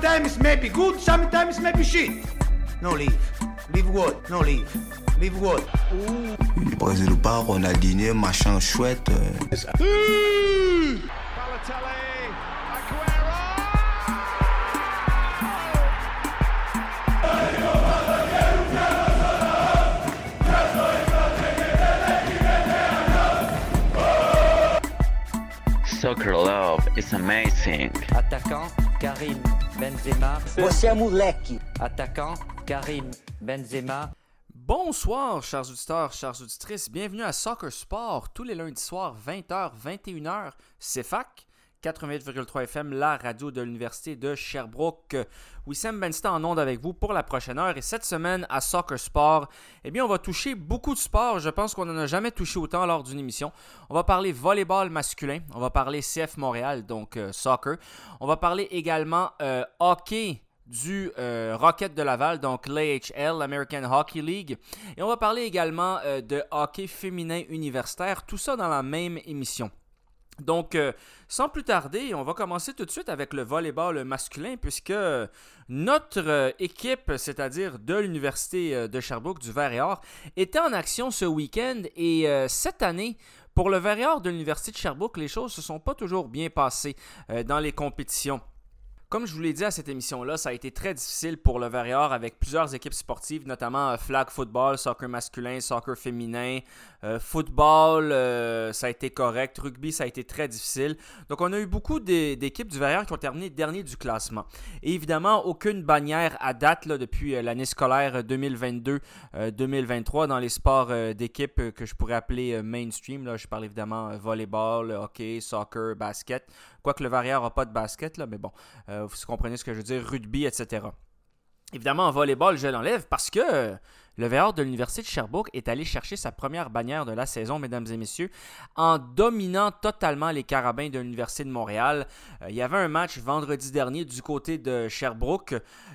Sometimes may be good, sometimes may be shit. No leave. Leave what? No leave. Leave what? Brésil ou pas, Ronaldinho, machin chouette. euh, Balotelli, Aguero. Soccer love is amazing. Attaquant Karim Benzema. Você é moleque. Attaquant Karim Benzema. Bonsoir, chers auditeurs, chères auditrices. Bienvenue à Soccer Sport, tous les lundis soirs, 20h, 21h. C'est FAC, 88,3 FM, la radio de l'Université de Sherbrooke. Wissam Benston en onde avec vous pour la prochaine heure. Et cette semaine, à Soccer Sport, eh bien, on va toucher beaucoup de sports. Je pense qu'on n'en a jamais touché autant lors d'une émission. On va parler volleyball masculin. On va parler CF Montréal, donc euh, soccer. On va parler également euh, hockey du euh, Rocket de Laval, donc l'AHL, l'American Hockey League. Et on va parler également de hockey féminin universitaire, tout ça dans la même émission. Donc, euh, sans plus tarder, on va commencer tout de suite avec le volleyball masculin, puisque notre euh, équipe, c'est-à-dire de l'Université euh, de Sherbrooke, du Vert et Or, était en action ce week-end. Et euh, cette année, pour le Vert et de l'Université de Sherbrooke, les choses ne se sont pas toujours bien passées euh, dans les compétitions. Comme je vous l'ai dit à cette émission-là, ça a été très difficile pour le Varior avec plusieurs équipes sportives, notamment euh, flag football, soccer masculin, soccer féminin, euh, football, euh, ça a été correct, rugby, ça a été très difficile. Donc on a eu beaucoup d'é- d'équipes du Varior qui ont terminé dernier du classement. Et évidemment, aucune bannière à date depuis l'année scolaire 2022-2023 dans les sports d'équipe que je pourrais appeler mainstream. Là. Je parle évidemment volleyball, hockey, soccer, basket. Quoique le Varior n'a pas de basket, là, mais bon, euh, vous comprenez ce que je veux dire, rugby, etc. Évidemment, en volleyball, je l'enlève parce que le VR de l'Université de Sherbrooke est allé chercher sa première bannière de la saison, mesdames et messieurs, en dominant totalement les carabins de l'Université de Montréal. Euh, il y avait un match vendredi dernier du côté de Sherbrooke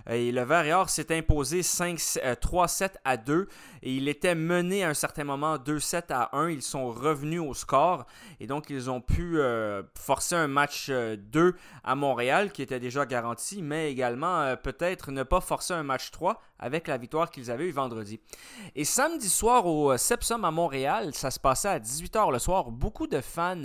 euh, et le VR s'est imposé 5, euh, 3-7 à 2 et il était mené à un certain moment 2-7 à 1. Ils sont revenus au score et donc ils ont pu forcer un match euh, 2 à Montréal qui était déjà garanti, mais également peut-être ne pas forcer un match 3 avec la victoire qu'ils avaient eu vendredi. Et samedi soir au euh, Sepsum à Montréal, ça se passait à 18h le soir. Beaucoup de fans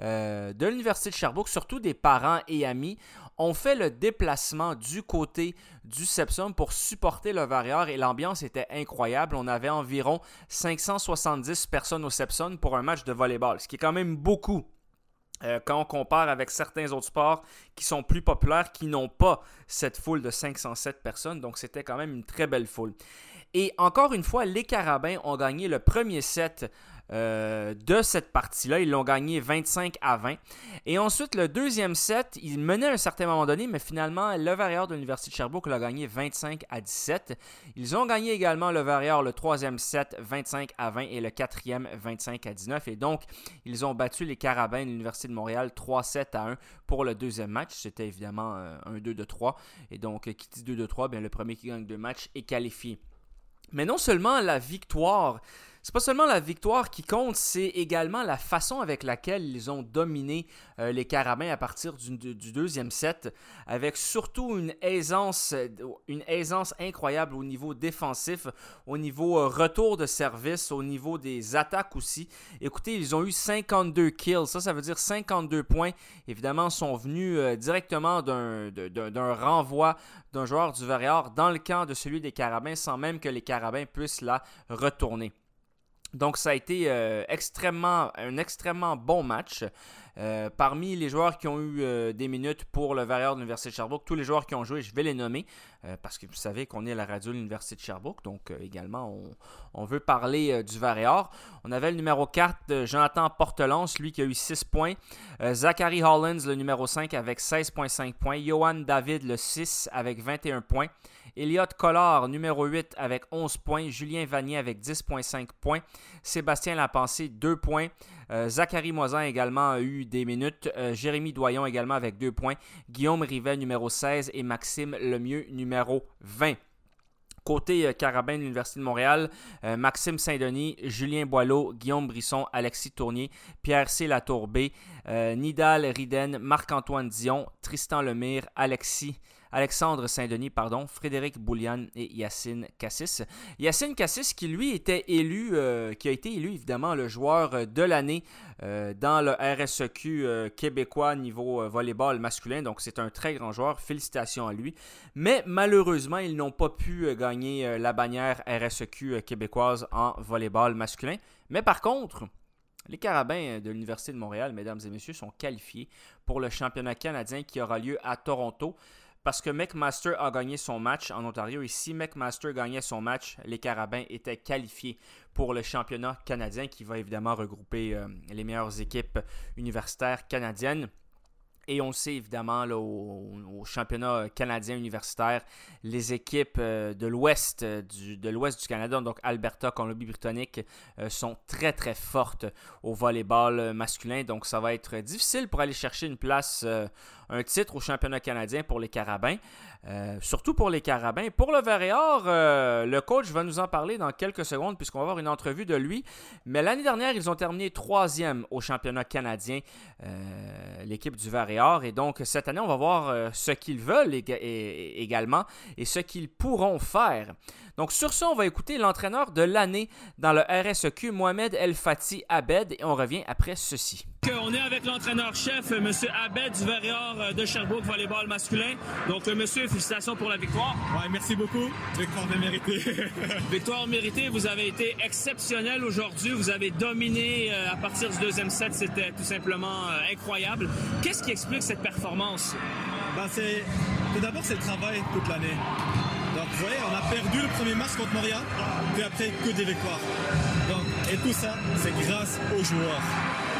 euh, de l'Université de Sherbrooke, surtout des parents et amis, ont fait le déplacement du côté du Sepsum pour supporter le Varior et l'ambiance était incroyable. On avait environ 570 personnes au Sepsum pour un match de volleyball, ce qui est quand même beaucoup. Euh, quand on compare avec certains autres sports qui sont plus populaires, qui n'ont pas cette foule de 507 personnes. Donc, c'était quand même une très belle foule. Et encore une fois, les Carabins ont gagné le premier set euh, de cette partie-là. Ils l'ont gagné 25 à 20. Et ensuite, le deuxième set, ils menaient à un certain moment donné, mais finalement, le Varior de l'Université de Sherbrooke l'a gagné 25 à 17. Ils ont gagné également le Varior le troisième set 25 à 20 et le quatrième 25 à 19. Et donc, ils ont battu les Carabins de l'Université de Montréal 3-7 à 1 pour le deuxième match. C'était évidemment euh, un 2 de 3. Et donc, euh, qui dit 2 de 3, bien, le premier qui gagne deux matchs est qualifié. Mais non seulement la victoire, c'est pas seulement la victoire qui compte, c'est également la façon avec laquelle ils ont dominé euh, les Carabins à partir du, deuxième set, avec surtout une aisance, une aisance incroyable au niveau défensif, au niveau euh, retour de service, au niveau des attaques aussi. Écoutez, ils ont eu 52 kills, ça, ça veut dire 52 points. Évidemment, sont venus euh, directement d'un renvoi d'un joueur du Varior dans le camp de celui des Carabins sans même que les Carabins puissent la retourner. Donc, ça a été euh, extrêmement, un extrêmement bon match. Euh, parmi les joueurs qui ont eu euh, des minutes pour le Varior de l'Université de Sherbrooke, tous les joueurs qui ont joué, je vais les nommer parce que vous savez qu'on est à la radio de l'Université de Sherbrooke. Donc, également, on, on, veut parler du Varior. On avait le numéro 4, Jonathan Portelance, lui qui a eu 6 points. Zachary Hollins, le numéro 5, avec 16,5 points. Johan David, le 6, avec 21 points. Elliot Collard, numéro 8, avec 11 points. Julien Vanier avec 10,5 points. Sébastien Lapensée, 2 points. Euh, Zachary Moisin également a eu des minutes. Euh, Jérémy Doyon également avec 2 points. Guillaume Rivet, numéro 16. Et Maxime Lemieux, numéro 20. Côté euh, Carabin de l'Université de Montréal, Maxime Saint-Denis, Julien Boileau, Guillaume Brisson, Alexis Tournier, Pierre C. Latourbé, Nidal Riden, Marc-Antoine Dion, Tristan Lemire, Alexis Alexandre Saint-Denis, pardon, Frédéric Boulian et Yacine Cassis. Yacine Cassis qui lui était élu, euh, qui a été élu évidemment le joueur de l'année euh, dans le RSEQ euh, québécois niveau volleyball masculin. Donc c'est un très grand joueur. Félicitations à lui. Mais malheureusement, ils n'ont pas pu gagner la bannière RSEQ québécoise en volleyball masculin. Mais par contre, les Carabins de l'Université de Montréal, mesdames et messieurs, sont qualifiés pour le championnat canadien qui aura lieu à Toronto parce que McMaster a gagné son match en Ontario et si McMaster gagnait son match, les Carabins étaient qualifiés pour le championnat canadien qui va évidemment regrouper euh, les meilleures équipes universitaires canadiennes. Et on sait évidemment au, championnat canadien universitaire, les équipes euh, euh, de l'ouest du Canada, donc Alberta, Colombie-Britannique, sont très très fortes au volleyball masculin. Donc ça va être difficile pour aller chercher une place un titre au championnat canadien pour les Carabins. Euh, surtout pour les Carabins. Pour le Verreor, euh, le coach va nous en parler dans quelques secondes puisqu'on va avoir une entrevue de lui. Mais l'année dernière, ils ont terminé troisième au championnat canadien, euh, l'équipe du Verreor. Et donc, cette année, on va voir ce qu'ils veulent également et ce qu'ils pourront faire. Donc, sur ce, on va écouter l'entraîneur de l'année dans le RSEQ, Mohamed El Fati Abed, et on revient après ceci. On est avec l'entraîneur-chef, M. Abed du Verreor de Sherbrooke Volleyball masculin. Donc, monsieur, félicitations pour la victoire. Ouais, merci beaucoup. Victoire méritée. victoire méritée. Vous avez été exceptionnel aujourd'hui. Vous avez dominé euh, à partir du deuxième set. C'était tout simplement euh, incroyable. Qu'est-ce qui explique cette performance? Ben, c'est... Tout d'abord, c'est le travail toute l'année. Vous voyez, on a perdu le premier match contre Montréal, puis après, que des victoires. Et tout ça, c'est grâce aux joueurs.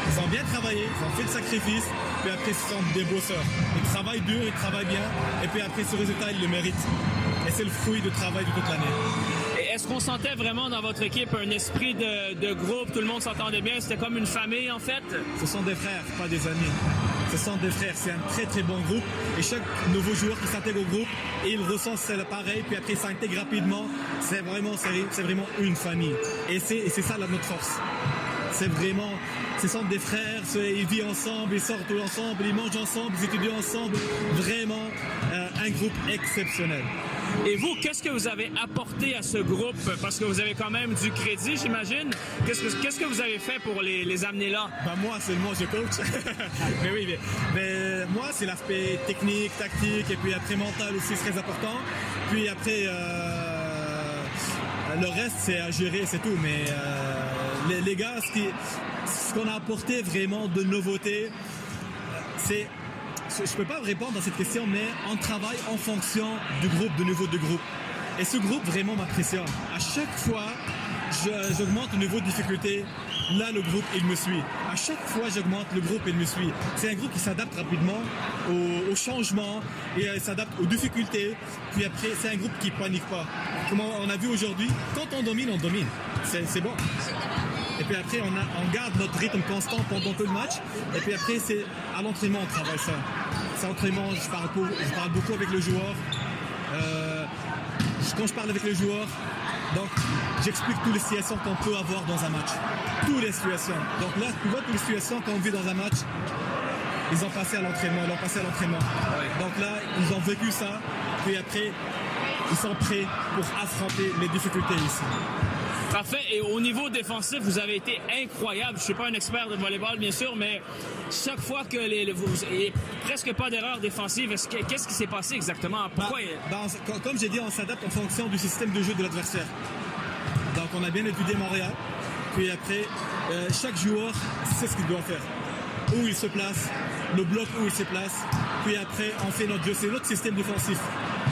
Ils ont bien travaillé, ils ont fait le sacrifice, puis après, ce sont des bosseurs. Ils travaillent dur, ils travaillent bien, et puis après, ce résultat, ils le méritent. Et c'est le fruit du travail de toute l'année. Est-ce qu'on sentait vraiment dans votre équipe un esprit de, groupe, tout le monde s'entendait bien, c'était comme une famille en fait? Ce sont des frères, pas des amis. Ce sont des frères, c'est un très très bon groupe et chaque nouveau joueur qui s'intègre au groupe, il ressent c'est pareil, puis après il s'intègre rapidement, c'est vraiment, c'est vraiment une famille. Et c'est ça notre force. C'est vraiment, ce sont des frères, ils vivent ensemble, ils sortent ensemble, ils mangent ensemble, ils étudient ensemble. Vraiment euh, un groupe exceptionnel. Et vous, qu'est-ce que vous avez apporté à ce groupe? Parce que vous avez quand même du crédit, j'imagine. Qu'est-ce que, vous avez fait pour les, amener là? Ben moi, seulement, je coach. mais oui, mais, moi, c'est l'aspect technique, tactique, et puis après mental aussi, c'est très important. Puis après, euh, le reste, c'est à gérer, c'est tout. Mais euh, les, gars, ce, qu'on a apporté vraiment de nouveauté, c'est je ne peux pas répondre à cette question, mais on travaille en fonction du groupe, du niveau de groupe. Et ce groupe vraiment m'impressionne. À chaque fois, j'augmente le niveau de difficulté. Là, le groupe, il me suit. À chaque fois, j'augmente le groupe, il me suit. C'est un groupe qui s'adapte rapidement aux, changements et euh, s'adapte aux difficultés. Puis après, c'est un groupe qui panique pas. Comme on a vu aujourd'hui, quand on domine, on domine. C'est bon. Et puis après, on, garde notre rythme constant pendant tout le match. Et puis après, c'est à l'entraînement, on travaille ça. C'est l'entraînement, je parle, je parle beaucoup avec le joueur. Euh, quand je parle avec le joueur, donc j'explique toutes les situations qu'on peut avoir dans un match. Toutes les situations. Donc là, tu vois toutes les situations qu'on vit dans un match, ils ont passé à l'entraînement, ils ont passé à l'entraînement. Donc là, ils ont vécu ça, puis après, ils sont prêts pour affronter les difficultés ici. Parfait. Et au niveau défensif, vous avez été incroyable. Je suis pas un expert de volleyball, bien sûr, mais chaque fois que les, vous, il n'y a presque pas d'erreur défensive, qu'est-ce qui s'est passé exactement? Pourquoi? Bah, comme j'ai dit, on s'adapte en fonction du système de jeu de l'adversaire. Donc, on a bien étudié Montréal. Puis après, euh, chaque joueur sait ce qu'il doit faire. Où il se place, le bloc où il se place. Puis après, on fait notre jeu. C'est notre système défensif.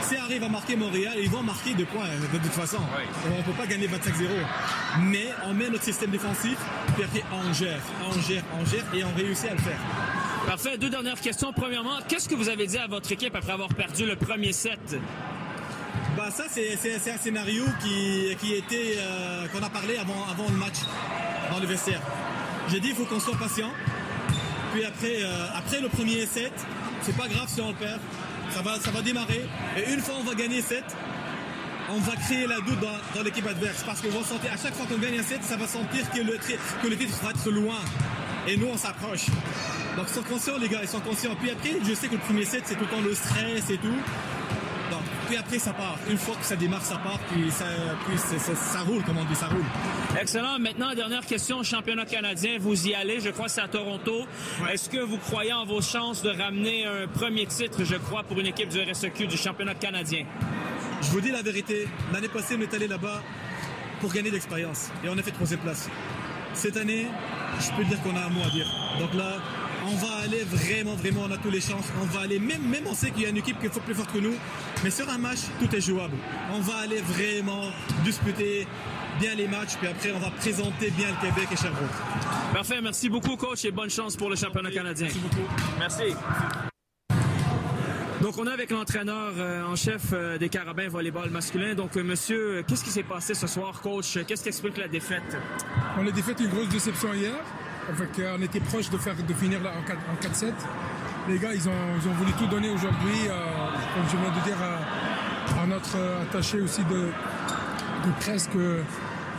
Si arrive à marquer Montréal, ils vont marquer deux points de toute façon. On ne peut pas gagner 25-0. Mais on met notre système défensif, puis après on gère, on gère, on gère et on réussit à le faire. Parfait. Deux dernières questions. Premièrement, qu'est-ce que vous avez dit à votre équipe après avoir perdu le premier set? Bah ça c'est, un scénario qui, qui était euh, qu'on a parlé avant, avant le match dans le vestiaire. J'ai dit il faut qu'on soit patient. Puis après, euh, après le premier set, c'est pas grave si on le perd. Ça va, démarrer. Et une fois on va gagner 7, on va créer la doute dans, l'équipe adverse. Parce qu'on va sentir, à chaque fois qu'on gagne un set, ça va sentir que le, que le titre va être loin. Et nous, on s'approche. Donc ils sont conscients, les gars, ils sont conscients. Puis après, je sais que le premier set, c'est tout le temps le stress et tout. Puis après, ça part. Une fois que ça démarre, ça part, puis ça, puis roule, comme on dit, ça roule. Excellent. Maintenant, dernière question. Championnat canadien, vous y allez. Je crois que c'est à Toronto. Est-ce que vous croyez en vos chances de ramener un premier titre, je crois, pour une équipe du RSEQ du championnat canadien? Je vous dis la vérité, l'année passée, on est allé là-bas pour gagner de l'expérience. Et on a fait troisième place. Cette année, je peux dire qu'on a un mot à dire. Donc là, on va aller vraiment, vraiment, on a toutes les chances. On va aller, même, même on sait qu'il y a une équipe qui est plus forte que nous, mais sur un match, tout est jouable. On va aller vraiment disputer bien les matchs, puis après, on va présenter bien le Québec et Sherbrooke. Parfait. Merci beaucoup, coach, et bonne chance pour le championnat canadien. Merci beaucoup. Merci. Donc, on est avec l'entraîneur euh, en chef euh, des Carabins volleyball masculin. Donc, euh, monsieur, qu'est-ce qui s'est passé ce soir, coach? Qu'est-ce qui explique la défaite? On a défait une grosse déception hier. On était proche de, faire, de finir là en 4 en 4-7. Les gars, ils ont, voulu tout donner aujourd'hui. euh, comme je viens de dire à, notre attaché aussi de, de presse que,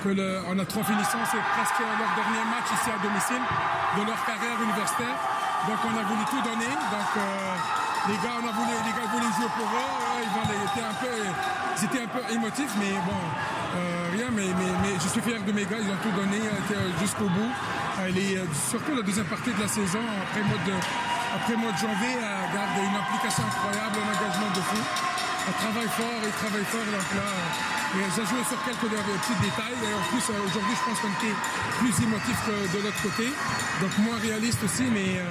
le- en notre finissant, c'est presque leur dernier match ici à domicile de leur carrière universitaire. Donc on a voulu tout donner. Donc euh, les gars, on a voulu, les gars voulaient jouer pour eux. Ils, étaient un peu, ils un peu émotifs, mais bon, euh, rien. Mais, je suis fier de mes gars. Ils ont tout donné jusqu'au bout. Euh, les, euh, surtout la deuxième partie de la saison, après mois de, après mois de janvier, euh, garde une implication incroyable, un engagement de fou. On travaille fort, ils travaillent fort. Donc là, euh, ils ont joué sur quelques petits détails. Et en plus, euh, aujourd'hui, je pense qu'on était plus émotif de l'autre côté. Donc moins réaliste aussi, mais, euh,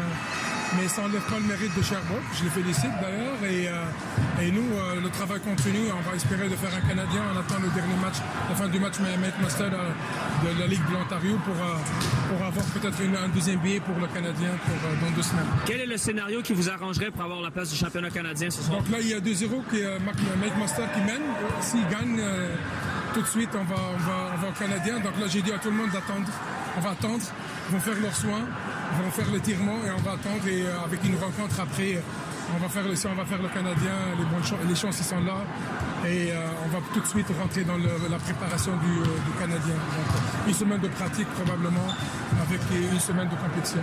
mais ça n'enlève pas le mérite de Sherbrooke. Je les félicite d'ailleurs. Et, euh, et nous, euh, le travail continue. On va espérer de faire un Canadien. On attend le dernier match, la fin du match Mike Master euh, de la Ligue de l'Ontario pour, euh, pour avoir peut-être un deuxième billet pour le Canadien pour, dans deux semaines. Quel est le scénario qui vous arrangerait pour avoir la place du championnat canadien ce soir? Donc là, il y a 2-0 qui Mike Master qui mène. S'il gagne, tout de suite, on va, on, va, on va au Canadien. Donc là, j'ai dit à tout le monde d'attendre. On va attendre. Ils vont faire leurs soins. Vont faire l'étirement et on va attendre. Et euh, avec une rencontre après, on va faire le, on va faire le Canadien. Les, bonnes chances, les chances, ils sont là. Et euh, on va tout de suite rentrer dans le- la préparation du, euh, du Canadien. Donc, une semaine de pratique probablement avec une semaine de compétition.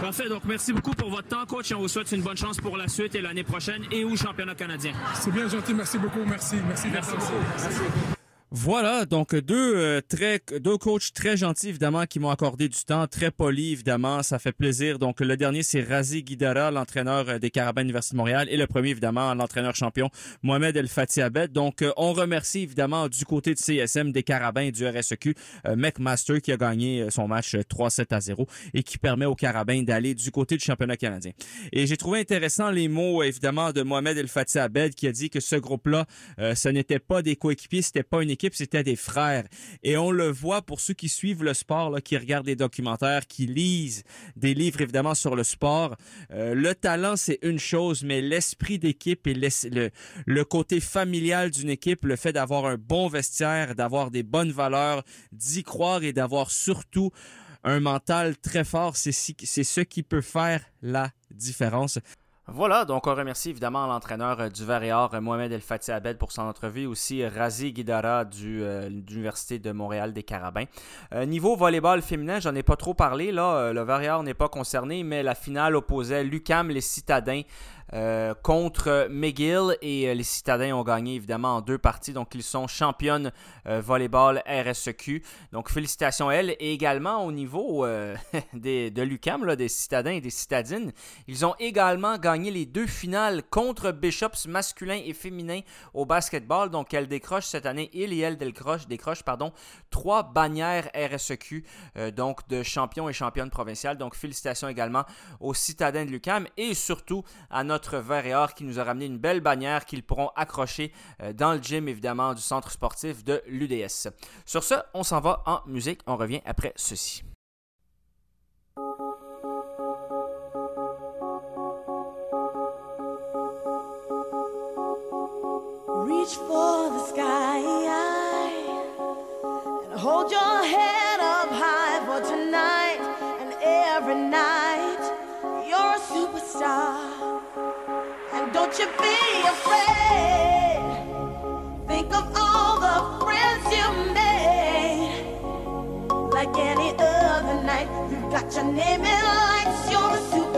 Parfait. Donc, merci beaucoup pour votre temps, coach, et on vous souhaite une bonne chance pour la suite et l'année prochaine et au championnat canadien. C'est bien gentil. Merci beaucoup. Merci. Merci, Merci d'être beaucoup. Voilà, donc deux, euh, très, deux coachs très gentils, évidemment, qui m'ont accordé du temps, très polis, évidemment, ça fait plaisir. Donc, le dernier, c'est Razi Guidara, l'entraîneur euh, des Carabins Université de Montréal, et le premier, évidemment, l'entraîneur champion, Mohamed El Fati Abed. Donc, euh, on remercie, évidemment, du côté de CSM, des Carabins et du RSEQ, euh, McMaster, qui a gagné euh, son match euh, 3-7 à 0 et qui permet aux Carabins d'aller du côté du championnat canadien. Et j'ai trouvé intéressant les mots, évidemment, de Mohamed El Fati Abed, qui a dit que ce groupe-là, euh, ce n'était pas des coéquipiers, c'était pas une équipe, c'était des frères. Et on le voit pour ceux qui suivent le sport, là, qui regardent des documentaires, qui lisent des livres évidemment sur le sport. Euh, le talent, c'est une chose, mais l'esprit d'équipe et le, le côté familial d'une équipe, le fait d'avoir un bon vestiaire, d'avoir des bonnes valeurs, d'y croire et d'avoir surtout un mental très fort, c'est ce qui peut faire la différence. Voilà, donc on remercie évidemment l'entraîneur euh, du Vert et Or, euh, Mohamed El Fati Abed, pour son entrevue, aussi euh, Razi Guidara du, euh, de l'Université de Montréal des Carabins. Euh, niveau volleyball féminin, j'en ai pas trop parlé, là, le Vert et Or n'est pas concerné, mais la finale opposait l'UCAM, les Citadins, euh, contre McGill et euh, les Citadins ont gagné évidemment en deux parties. Donc ils sont championnes volleyball RSEQ. Donc félicitations à elles. Et également au niveau de l'UCAM, des Citadins et des Citadines, ils ont également gagné les deux finales contre Bishops masculin et féminin au basketball. Donc elles décrochent cette année, il et elle décrochent, décrochent pardon, trois bannières RSEQ, donc de champions et championnes provinciales. Donc félicitations également aux Citadins de l'UCAM et surtout à notre vert et or qui nous a ramené une belle bannière qu'ils pourront accrocher euh, dans le gym évidemment du centre sportif de l'UDS. Sur ce, on s'en va en musique. On revient après ceci. Reach for the sky and hold your head Like any other night, you got your name in lights. You're a superstar.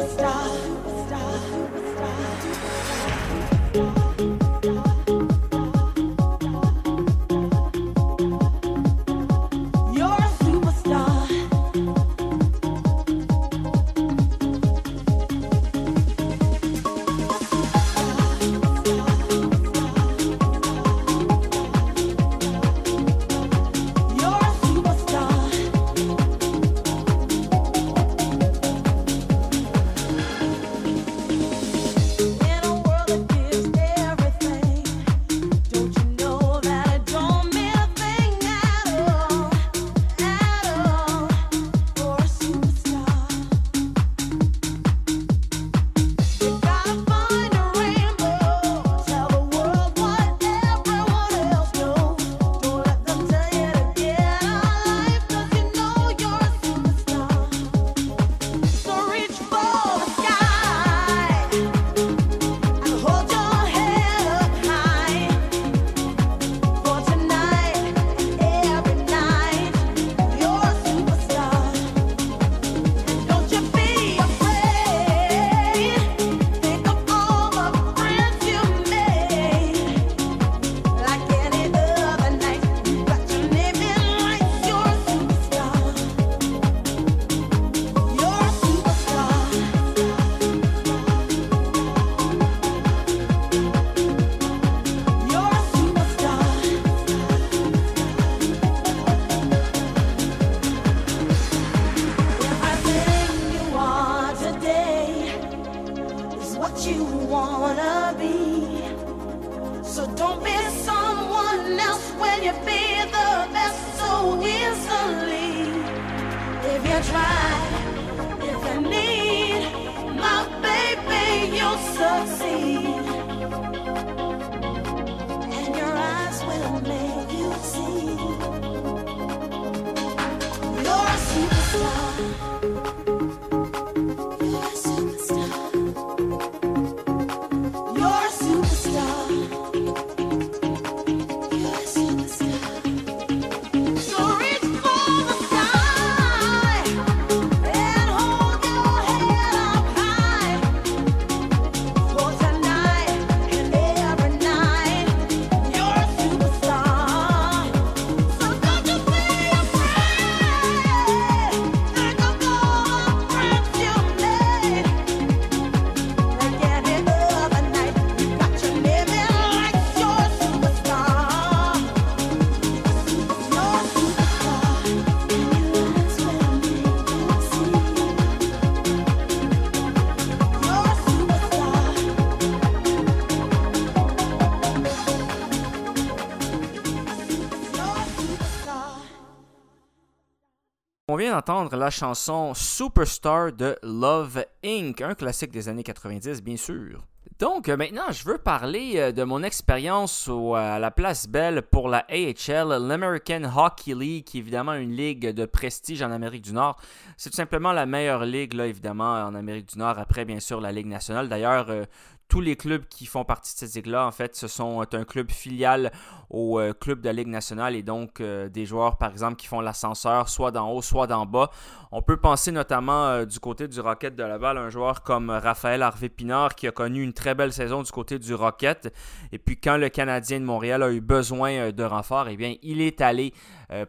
Entendre la chanson Superstar de Love Inc., un classique des années 90, bien sûr. Donc euh, maintenant, je veux parler euh, de mon expérience à la Place Belle pour la AHL, l'American Hockey League, qui est évidemment une ligue de prestige en Amérique du Nord. C'est tout simplement la meilleure ligue, là, évidemment, en Amérique du Nord, après bien sûr la Ligue nationale. D'ailleurs, euh, tous les clubs qui font partie de cette ligue-là, en fait, ce sont un club filial au club de la Ligue nationale et donc des joueurs, par exemple, qui font l'ascenseur soit d'en haut, soit d'en bas. On peut penser notamment du côté du Rocket de Laval, un joueur comme Raphaël Harvey-Pinard qui a connu une très belle saison du côté du Rocket. Et puis quand le Canadien de Montréal a eu besoin de renfort, eh bien, il est allé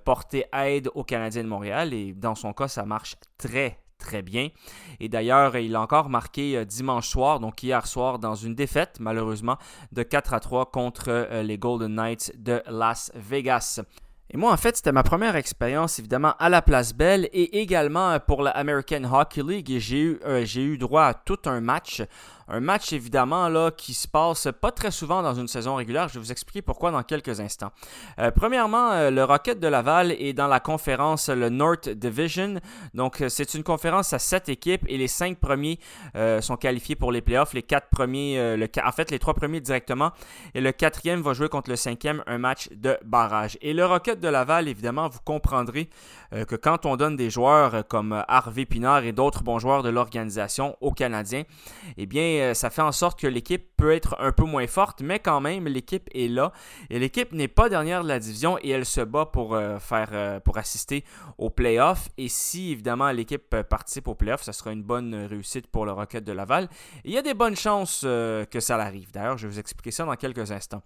porter aide au Canadien de Montréal et dans son cas, ça marche très, très bien. Et d'ailleurs, il a encore marqué euh, dimanche soir, donc hier soir, dans une défaite, malheureusement, de 4 à 3 contre euh, les Golden Knights de Las Vegas. Et moi, en fait, c'était ma première expérience, évidemment, à la Place Belle et également euh, pour la American Hockey League. J'ai eu, j'ai eu droit à tout un match un match évidemment là qui se passe pas très souvent dans une saison régulière. Je vais vous expliquer pourquoi dans quelques instants. Euh, premièrement, euh, le Rocket de Laval est dans la conférence le North Division. Donc euh, c'est une conférence à sept équipes et les cinq premiers sont qualifiés pour les playoffs. Les quatre premiers, le, en fait les trois premiers directement et le quatrième va jouer contre le cinquième un match de barrage. Et le Rocket de Laval, évidemment, vous comprendrez que quand on donne des joueurs comme Harvey Pinard et d'autres bons joueurs de l'organisation aux Canadiens, eh bien euh, ça fait en sorte que l'équipe peut être un peu moins forte, mais quand même, l'équipe est là. Et l'équipe n'est pas dernière de la division et elle se bat euh, euh, pour assister aux playoffs. Et si, évidemment, l'équipe participe aux playoffs, ça sera une bonne réussite pour le Rocket de Laval. il y a des bonnes chances que ça l'arrive. D'ailleurs, je vais vous expliquer ça dans quelques instants.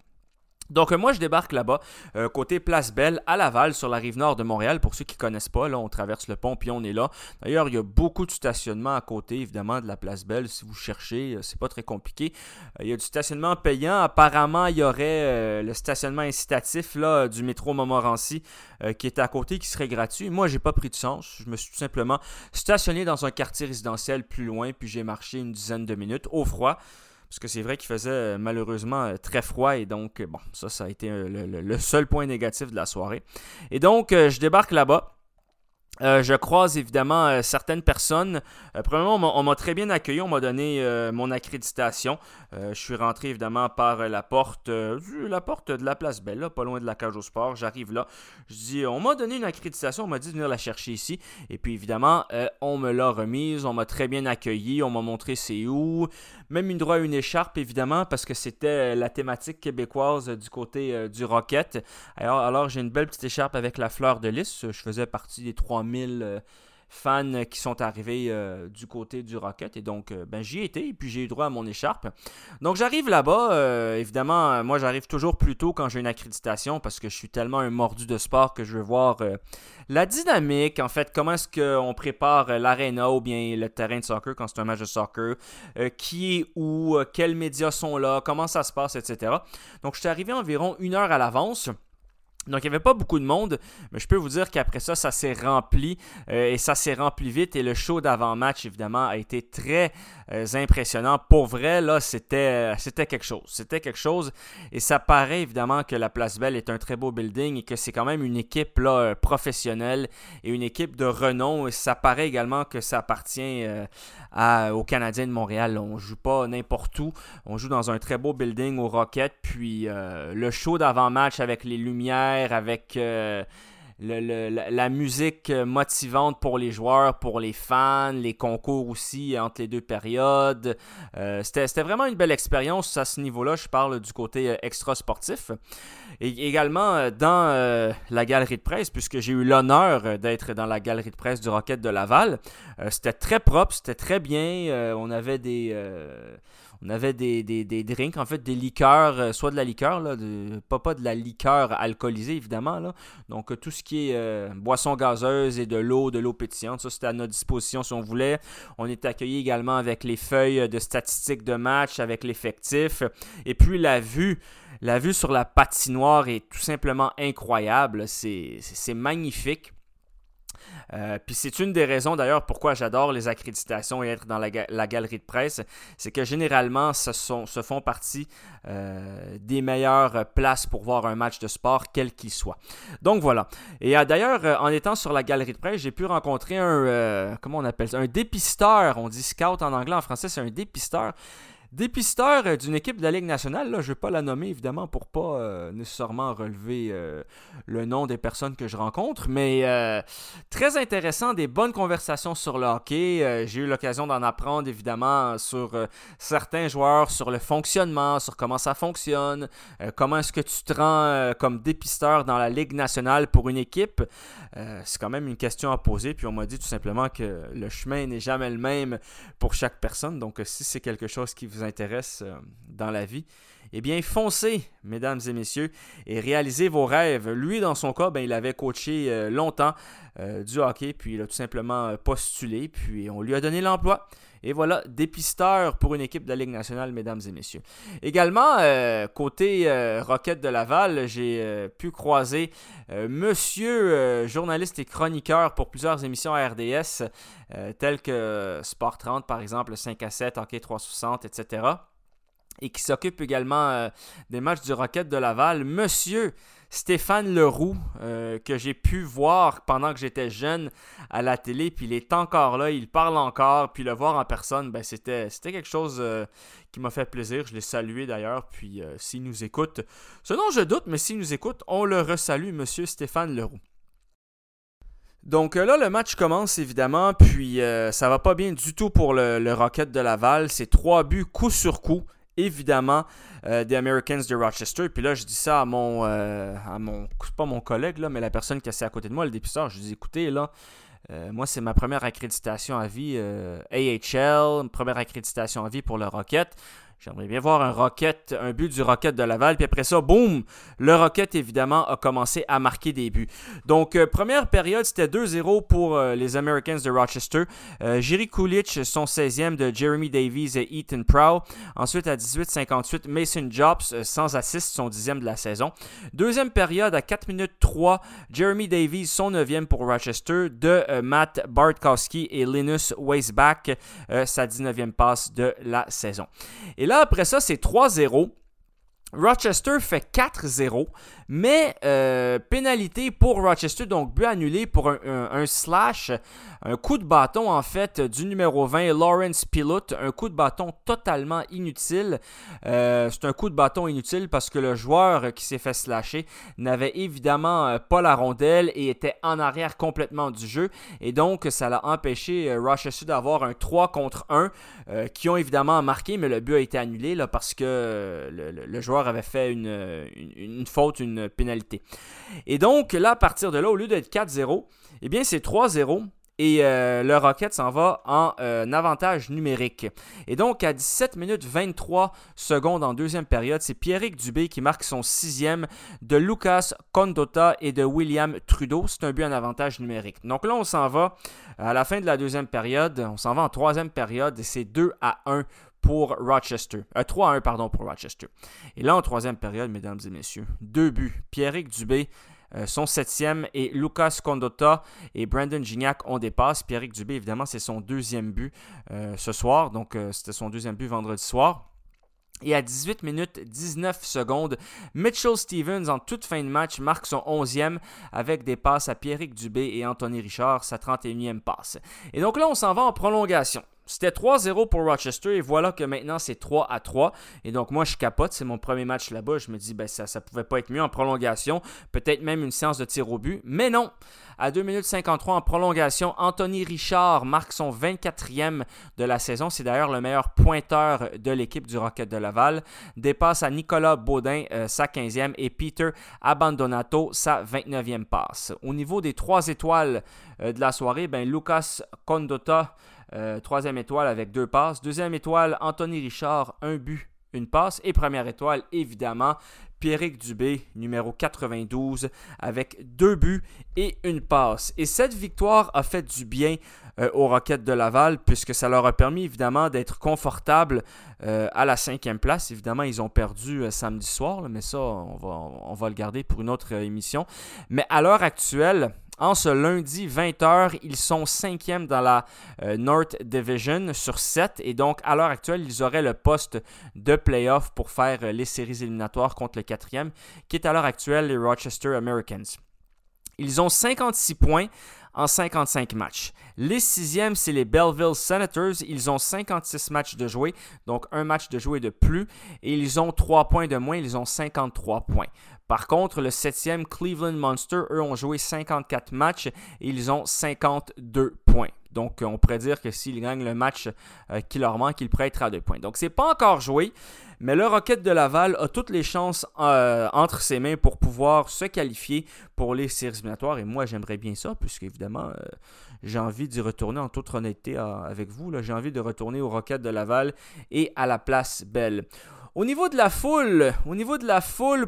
Donc moi je débarque là-bas, euh, côté Place Belle, à Laval, sur la rive nord de Montréal. Pour ceux qui ne connaissent pas, là, on traverse le pont puis on est là. D'ailleurs, il y a beaucoup de stationnement à côté, évidemment, de la Place Belle. Si vous cherchez, euh, c'est pas très compliqué. Euh, il y a du stationnement payant. Apparemment, il y aurait le stationnement incitatif là, du métro Montmorency qui est à côté, qui serait gratuit. Moi, j'ai pas pris de sens. Je me suis tout simplement stationné dans un quartier résidentiel plus loin, puis j'ai marché une dizaine de minutes au froid. Parce que c'est vrai qu'il faisait euh, malheureusement euh, très froid et donc, euh, bon, ça, ça a été le, seul point négatif de la soirée. Et donc, je débarque là-bas. Euh, je croise évidemment euh, certaines personnes. Euh, premièrement, on m'a très bien accueilli, on m'a donné mon accréditation. je suis rentré évidemment par la porte, la porte de la place Belle, pas loin de la cage au sport. J'arrive là, je dis, on m'a donné une accréditation, on m'a dit de venir la chercher ici. Et puis évidemment, on me l'a remise, on m'a très bien accueilli, on m'a montré c'est où, même une droit à une écharpe évidemment parce que c'était la thématique québécoise du côté du Rocket. Alors, alors j'ai une belle petite écharpe avec la fleur de lys. Je faisais partie des 3000 euh, fans qui sont arrivés euh, du côté du Rocket. Et donc, euh, ben, j'y étais et puis j'ai eu droit à mon écharpe. Donc, j'arrive là-bas. évidemment, moi, j'arrive toujours plus tôt quand j'ai une accréditation parce que je suis tellement un mordu de sport que je veux voir la dynamique, en fait, comment est-ce qu'on prépare l'aréna ou bien le terrain de soccer quand c'est un match de soccer, qui est où, quels médias sont là, comment ça se passe, etc. Donc, je suis arrivé environ une heure à l'avance. Donc, il n'y avait pas beaucoup de monde, mais je peux vous dire qu'après ça, ça s'est rempli euh, et ça s'est rempli vite. Et le show d'avant-match, évidemment, a été très euh, impressionnant. Pour vrai, là, c'était, c'était quelque chose. C'était quelque chose. Et ça paraît évidemment que la Place Belle est un très beau building et que c'est quand même une équipe euh, professionnelle et une équipe de renom. Et ça paraît également que ça appartient aux Canadiens de Montréal. On joue pas n'importe où. On joue dans un très beau building au Rocket. Puis le show d'avant-match avec les lumières avec euh, la, musique motivante pour les joueurs, pour les fans, les concours aussi entre les deux périodes. Euh, c'était vraiment une belle expérience à ce niveau-là. Je parle du côté euh, extra sportif. Et également dans la galerie de presse, puisque j'ai eu l'honneur d'être dans la galerie de presse du Rocket de Laval. c'était très propre, c'était très bien. on avait des on avait des, drinks, en fait, des liqueurs, euh, soit de la liqueur, là, pas, pas de la liqueur alcoolisée, évidemment. Donc, euh, tout ce qui est euh, boisson gazeuse et de l'eau, de l'eau pétillante, ça, c'était à notre disposition si on voulait. On est accueilli également avec les feuilles de statistiques de match, avec l'effectif. Et puis, la vue. La vue sur la patinoire est tout simplement incroyable. C'est magnifique. Euh, puis c'est une des raisons d'ailleurs pourquoi j'adore les accréditations et être dans la, galerie de presse, c'est que généralement ce, sont, se font partie euh, des meilleures places pour voir un match de sport, quel qu'il soit. Donc voilà. Et euh, d'ailleurs, en étant sur la galerie de presse, j'ai pu rencontrer un, comment on appelle ça, un dépisteur, on dit scout en anglais, en français c'est un dépisteur. Dépisteur euh, d'une équipe de la Ligue nationale, là, je ne vais pas la nommer évidemment pour pas euh, nécessairement relever euh, le nom des personnes que je rencontre, mais très intéressant, des bonnes conversations sur le hockey. J'ai eu l'occasion d'en apprendre évidemment sur certains joueurs, sur le fonctionnement, sur comment ça fonctionne, comment est-ce que tu te rends comme dépisteur dans la Ligue nationale pour une équipe. C'est quand même une question à poser, puis on m'a dit tout simplement que le chemin n'est jamais le même pour chaque personne, donc si c'est quelque chose qui vous intéresse euh, dans la vie, eh bien, foncez, mesdames et messieurs, et réalisez vos rêves. Lui, dans son cas, ben, il avait coaché euh, longtemps euh, du hockey, puis il a tout simplement postulé, puis on lui a donné l'emploi. Et voilà, dépisteur pour une équipe de la Ligue nationale, mesdames et messieurs. Également, côté Rocket de Laval, j'ai pu croiser monsieur journaliste et chroniqueur pour plusieurs émissions à RDS, telles que Sport 30, par exemple, 5 à 7, Hockey 360, etc et qui s'occupe également euh, des matchs du Rocket de Laval, Monsieur Stéphane Leroux, euh, que j'ai pu voir pendant que j'étais jeune à la télé, puis il est encore là, il parle encore, puis le voir en personne, ben c'était, quelque chose euh, qui m'a fait plaisir. Je l'ai salué d'ailleurs, puis s'il nous écoute, ce dont je doute, mais s'il nous écoute, on le resalue, Monsieur Stéphane Leroux. Donc là, le match commence évidemment, puis ça va pas bien du tout pour le, le Rocket de Laval. C'est trois buts coup sur coup évidemment euh, des Americans de Rochester. Puis là, je dis ça à mon, euh, à mon pas mon collègue, là, mais la personne qui est à côté de moi, le dépisteur. Je dis écoutez, là, euh, moi, c'est ma première accréditation à vie AHL, première accréditation à vie pour le Rocket. J'aimerais bien voir un Rocket, un but du Rocket de Laval. Puis après ça, boum, le Rocket, évidemment, a commencé à marquer des buts. Donc, euh, première période, c'était 2-0 pour euh, les Americans de Rochester. Euh, Jerry Coolidge, son 16e de Jeremy Davies et Ethan Prow. Ensuite, à 18-58, Mason Jobs, sans assist, son 10e de la saison. Deuxième période, à 4 minutes 3, Jeremy Davies, son 9e pour Rochester, de Matt Bartkowski et Linus Weisbach, sa 19e passe de la saison. Là, après ça, c'est 3-0. Rochester fait 4-0, mais euh, pénalité pour Rochester, donc but annulé pour un, slash, un coup de bâton en fait du numéro 20, Lawrence Pilot, un coup de bâton totalement inutile. Euh, c'est un coup de bâton inutile parce que le joueur qui s'est fait slasher n'avait évidemment euh, pas la rondelle et était en arrière complètement du jeu, et donc ça l'a empêché Rochester d'avoir un 3 contre 1 qui ont évidemment marqué, mais le but a été annulé parce que le joueur avait fait une, faute, une pénalité. Et donc, là, à partir de là, au lieu d'être 4-0, eh bien, c'est 3-0. Et euh, le Rocket s'en va en euh, avantage numérique. Et donc, à 17 minutes 23 secondes en deuxième période, c'est Pierrick Dubé qui marque son sixième de Lucas Condota et de William Trudeau. C'est un but en avantage numérique. Donc là, on s'en va à la fin de la deuxième période. On s'en va en troisième période et c'est 2 à 1 pour Rochester. 3 euh, 1, pardon, pour Rochester. Et là, en troisième période, mesdames et messieurs, deux buts. Pierrick Dubé, euh, son septième, et Lucas Condota et Brandon Gignac ont des passes. Pierrick Dubé, évidemment, c'est son deuxième but euh, ce soir. Donc, c'était son deuxième but vendredi soir. Et à 18 minutes 19 secondes, Mitchell Stevens, en toute fin de match, marque son 11e avec des passes à Pierrick Dubé et Anthony Richard, sa 31e passe. Et donc là, on s'en va en prolongation. C'était 3-0 pour Rochester et voilà que maintenant c'est 3 à 3. Et donc moi je capote, c'est mon premier match là-bas. Je me dis ben ça ça pouvait pas être mieux en prolongation, peut-être même une séance de tir au but, mais non. À 2 minutes 53 en prolongation, Anthony Richard marque son 24e de la saison. C'est d'ailleurs le meilleur pointeur de l'équipe du Rocket de Laval. Dépasse à Nicolas Baudin euh, sa 15e et Peter Abandonato sa 29e passe. Au niveau des trois étoiles euh, de la soirée, ben Lucas Condota euh, troisième étoile avec deux passes. Deuxième étoile, Anthony Richard, un but, une passe. Et première étoile, évidemment, Pierrick Dubé, numéro 92, avec deux buts et une passe. Et cette victoire a fait du bien euh, aux Rockets de Laval, puisque ça leur a permis évidemment d'être confortables euh, à la cinquième place. Évidemment, ils ont perdu samedi soir, mais ça, on va, on va le garder pour une autre émission. Mais à l'heure actuelle, en ce lundi 20h, ils sont cinquièmes dans la euh, North Division sur 7 et donc à l'heure actuelle, ils auraient le poste de playoff pour faire euh, les séries éliminatoires contre le quatrième, qui est à l'heure actuelle les Rochester Americans. Ils ont 56 points en 55 matchs. Les sixièmes, c'est les Belleville Senators. Ils ont 56 matchs de jouer, donc un match de jouer de plus. Et ils ont 3 points de moins, ils ont 53 points. Par contre, le septième, Cleveland Monster, eux ont joué 54 matchs et ils ont 52 points. Donc, on pourrait dire que s'ils gagnent le match euh, qui leur manque, ils pourraient être à deux points. Donc, c'est pas encore joué, mais le Rocket de Laval a toutes les chances euh, entre ses mains pour pouvoir se qualifier pour les séries éliminatoires. Et moi, j'aimerais bien ça, puisque évidemment, euh, j'ai envie d'y retourner en toute honnêteté avec vous. J'ai envie de retourner au Rocket de Laval et à la place Belle. Au niveau de la foule,